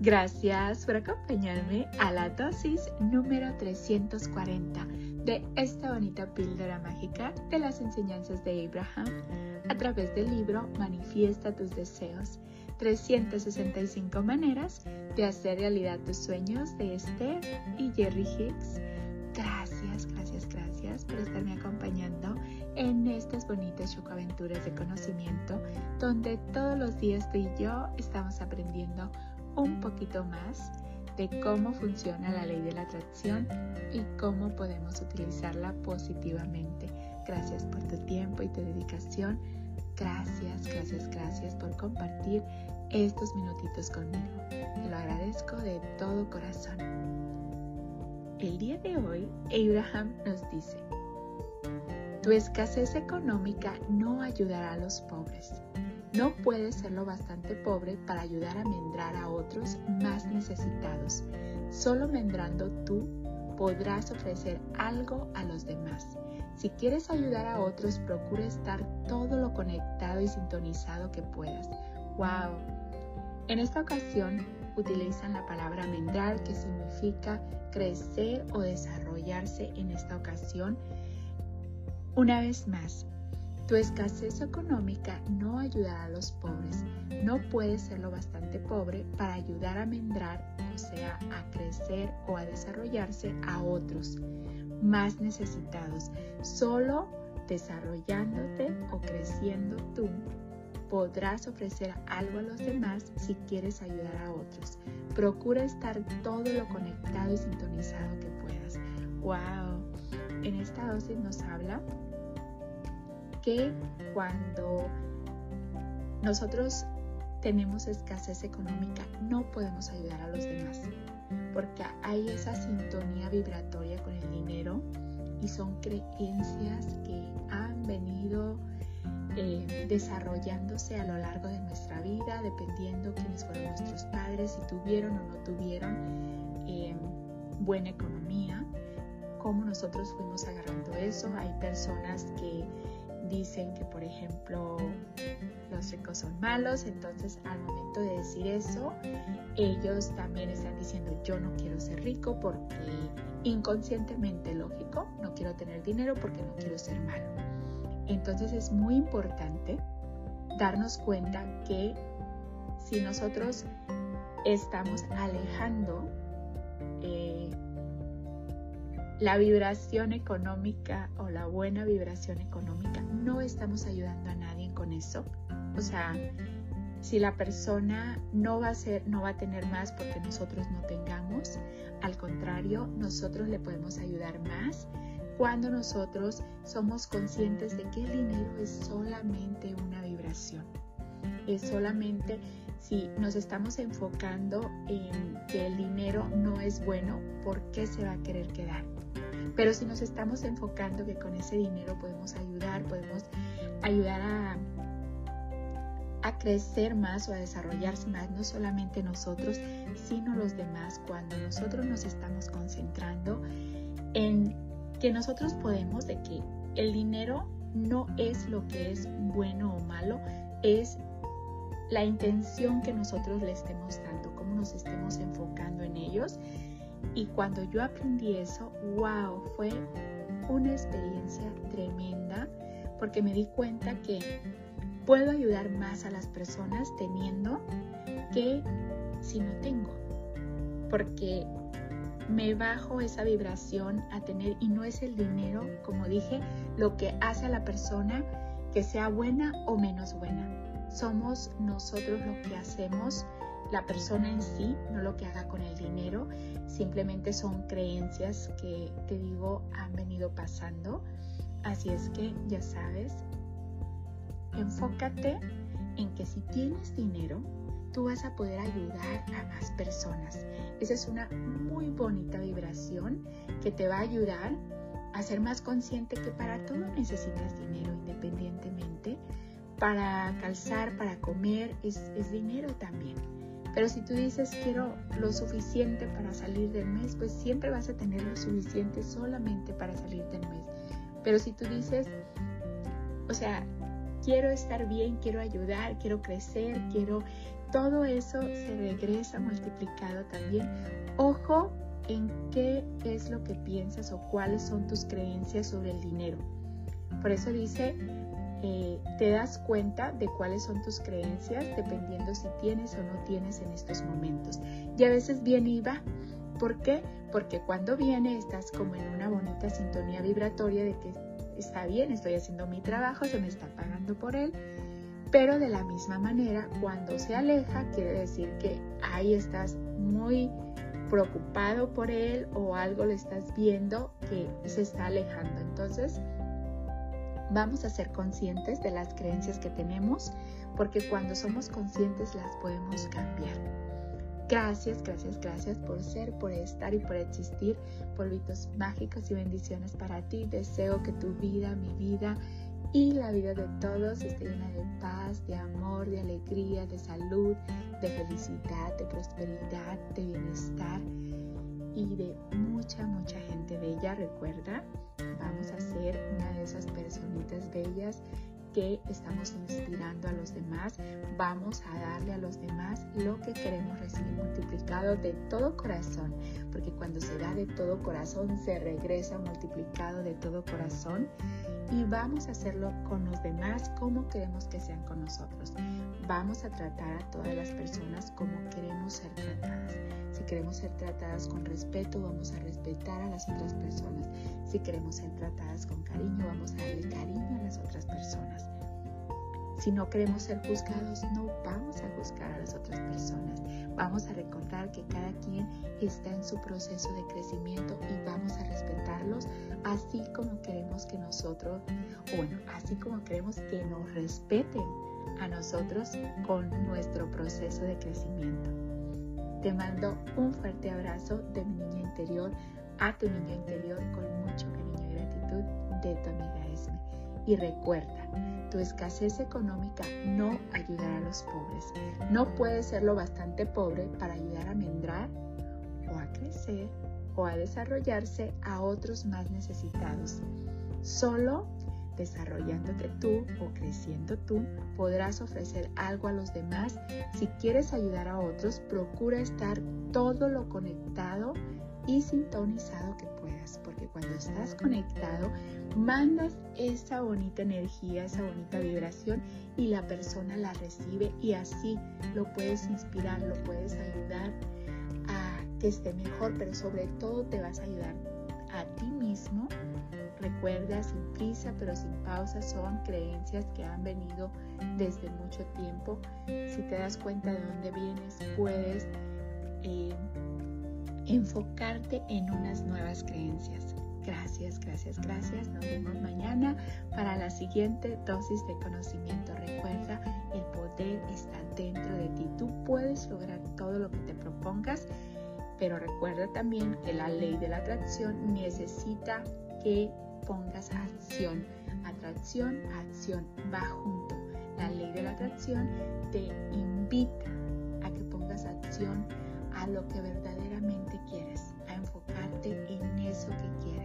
Gracias por acompañarme a la dosis número 340 de esta bonita píldora mágica de las enseñanzas de Abraham a través del libro Manifiesta tus deseos. 365 maneras de hacer realidad tus sueños de Esther y Jerry Hicks. Gracias, gracias, gracias por estarme acompañando en estas bonitas chocoaventuras de conocimiento donde todos los días tú y yo estamos aprendiendo un poquito más de cómo funciona la ley de la atracción y cómo podemos utilizarla positivamente. Gracias por tu tiempo y tu dedicación. Gracias, gracias, gracias por compartir estos minutitos conmigo. Te lo agradezco de todo corazón. El día de hoy, Abraham nos dice, tu escasez económica no ayudará a los pobres no puedes ser lo bastante pobre para ayudar a mendrar a otros más necesitados. Solo mendrando tú podrás ofrecer algo a los demás. Si quieres ayudar a otros, procura estar todo lo conectado y sintonizado que puedas. ¡Wow! En esta ocasión utilizan la palabra mendrar que significa crecer o desarrollarse en esta ocasión. Una vez más, tu escasez económica no ayudará a los pobres. No puedes ser lo bastante pobre para ayudar a mendrar, o sea, a crecer o a desarrollarse a otros más necesitados. Solo desarrollándote o creciendo tú podrás ofrecer algo a los demás si quieres ayudar a otros. Procura estar todo lo conectado y sintonizado que puedas. ¡Wow! En esta dosis nos habla que cuando nosotros tenemos escasez económica no podemos ayudar a los demás, porque hay esa sintonía vibratoria con el dinero y son creencias que han venido eh, desarrollándose a lo largo de nuestra vida, dependiendo quiénes fueron nuestros padres, si tuvieron o no tuvieron eh, buena economía, cómo nosotros fuimos agarrando eso. Hay personas que dicen que, por ejemplo, los ricos son malos, entonces al momento de decir eso, ellos también están diciendo yo no quiero ser rico porque inconscientemente lógico, no quiero tener dinero porque no quiero ser malo. Entonces es muy importante darnos cuenta que si nosotros estamos alejando eh, la vibración económica o la buena vibración económica, no estamos ayudando a nadie con eso. O sea, si la persona no va a ser, no va a tener más porque nosotros no tengamos, al contrario, nosotros le podemos ayudar más cuando nosotros somos conscientes de que el dinero es solamente una vibración. Es solamente si nos estamos enfocando en que el dinero no es bueno, ¿por qué se va a querer quedar? Pero si nos estamos enfocando que con ese dinero podemos ayudar, podemos ayudar a, a crecer más o a desarrollarse más, no solamente nosotros, sino los demás, cuando nosotros nos estamos concentrando en que nosotros podemos, de que el dinero no es lo que es bueno o malo, es la intención que nosotros le estemos dando, cómo nos estemos enfocando en ellos y cuando yo aprendí eso, wow, fue una experiencia tremenda porque me di cuenta que puedo ayudar más a las personas teniendo que si no tengo. Porque me bajo esa vibración a tener y no es el dinero, como dije, lo que hace a la persona que sea buena o menos buena. Somos nosotros lo que hacemos la persona en sí, no lo que haga con el dinero, simplemente son creencias que te digo han venido pasando. Así es que ya sabes, enfócate en que si tienes dinero, tú vas a poder ayudar a más personas. Esa es una muy bonita vibración que te va a ayudar a ser más consciente que para todo necesitas dinero independientemente. Para calzar, para comer, es, es dinero también. Pero si tú dices quiero lo suficiente para salir del mes, pues siempre vas a tener lo suficiente solamente para salir del mes. Pero si tú dices, o sea, quiero estar bien, quiero ayudar, quiero crecer, quiero... Todo eso se regresa multiplicado también. Ojo en qué es lo que piensas o cuáles son tus creencias sobre el dinero. Por eso dice, eh, te das cuenta de cuáles son tus creencias dependiendo si tienes o no tienes en estos momentos. Y a veces viene y va. ¿Por qué? Porque cuando viene estás como en una bonita sintonía vibratoria de que está bien, estoy haciendo mi trabajo, se me está pagando por él. Pero de la misma manera, cuando se aleja, quiere decir que ahí estás muy preocupado por él o algo le estás viendo que se está alejando. Entonces, Vamos a ser conscientes de las creencias que tenemos porque cuando somos conscientes las podemos cambiar. Gracias, gracias, gracias por ser, por estar y por existir. Polvitos mágicos y bendiciones para ti. Deseo que tu vida, mi vida y la vida de todos esté llena de paz, de amor, de alegría, de salud, de felicidad, de prosperidad, de bienestar y de mucha, mucha gente bella. Recuerda, vamos a ser una de esas personitas bellas que estamos inspirando a los demás, vamos a darle a los demás lo que queremos recibir multiplicado de todo corazón, porque cuando se da de todo corazón se regresa multiplicado de todo corazón y vamos a hacerlo con los demás como queremos que sean con nosotros. Vamos a tratar a todas las personas como queremos ser tratadas. Si queremos ser tratadas con respeto, vamos a respetar a las otras personas. Si queremos ser tratadas con cariño, vamos a darle cariño a las otras personas. Si no queremos ser juzgados, no vamos a juzgar a las otras personas. Vamos a recordar que cada quien está en su proceso de crecimiento y vamos a respetarlos así como queremos que nosotros, bueno, así como queremos que nos respeten a nosotros con nuestro proceso de crecimiento. Te mando un fuerte abrazo de mi niña interior a tu niño interior con mucho cariño y gratitud de tu amiga Esme. Y recuerda, tu escasez económica no ayudará a los pobres. No puedes ser lo bastante pobre para ayudar a mendrar o a crecer o a desarrollarse a otros más necesitados. Solo desarrollándote tú o creciendo tú, podrás ofrecer algo a los demás. Si quieres ayudar a otros, procura estar todo lo conectado y sintonizado que puedas, porque cuando estás conectado, mandas esa bonita energía, esa bonita vibración y la persona la recibe y así lo puedes inspirar, lo puedes ayudar a que esté mejor, pero sobre todo te vas a ayudar a ti mismo. Recuerda, sin prisa pero sin pausa, son creencias que han venido desde mucho tiempo. Si te das cuenta de dónde vienes, puedes eh, enfocarte en unas nuevas creencias. Gracias, gracias, gracias. Nos vemos mañana para la siguiente dosis de conocimiento. Recuerda, el poder está dentro de ti. Tú puedes lograr todo lo que te propongas, pero recuerda también que la ley de la atracción necesita que pongas acción. Atracción, acción, va junto. La ley de la atracción te invita a que pongas acción a lo que verdaderamente quieres, a enfocarte en eso que quieres.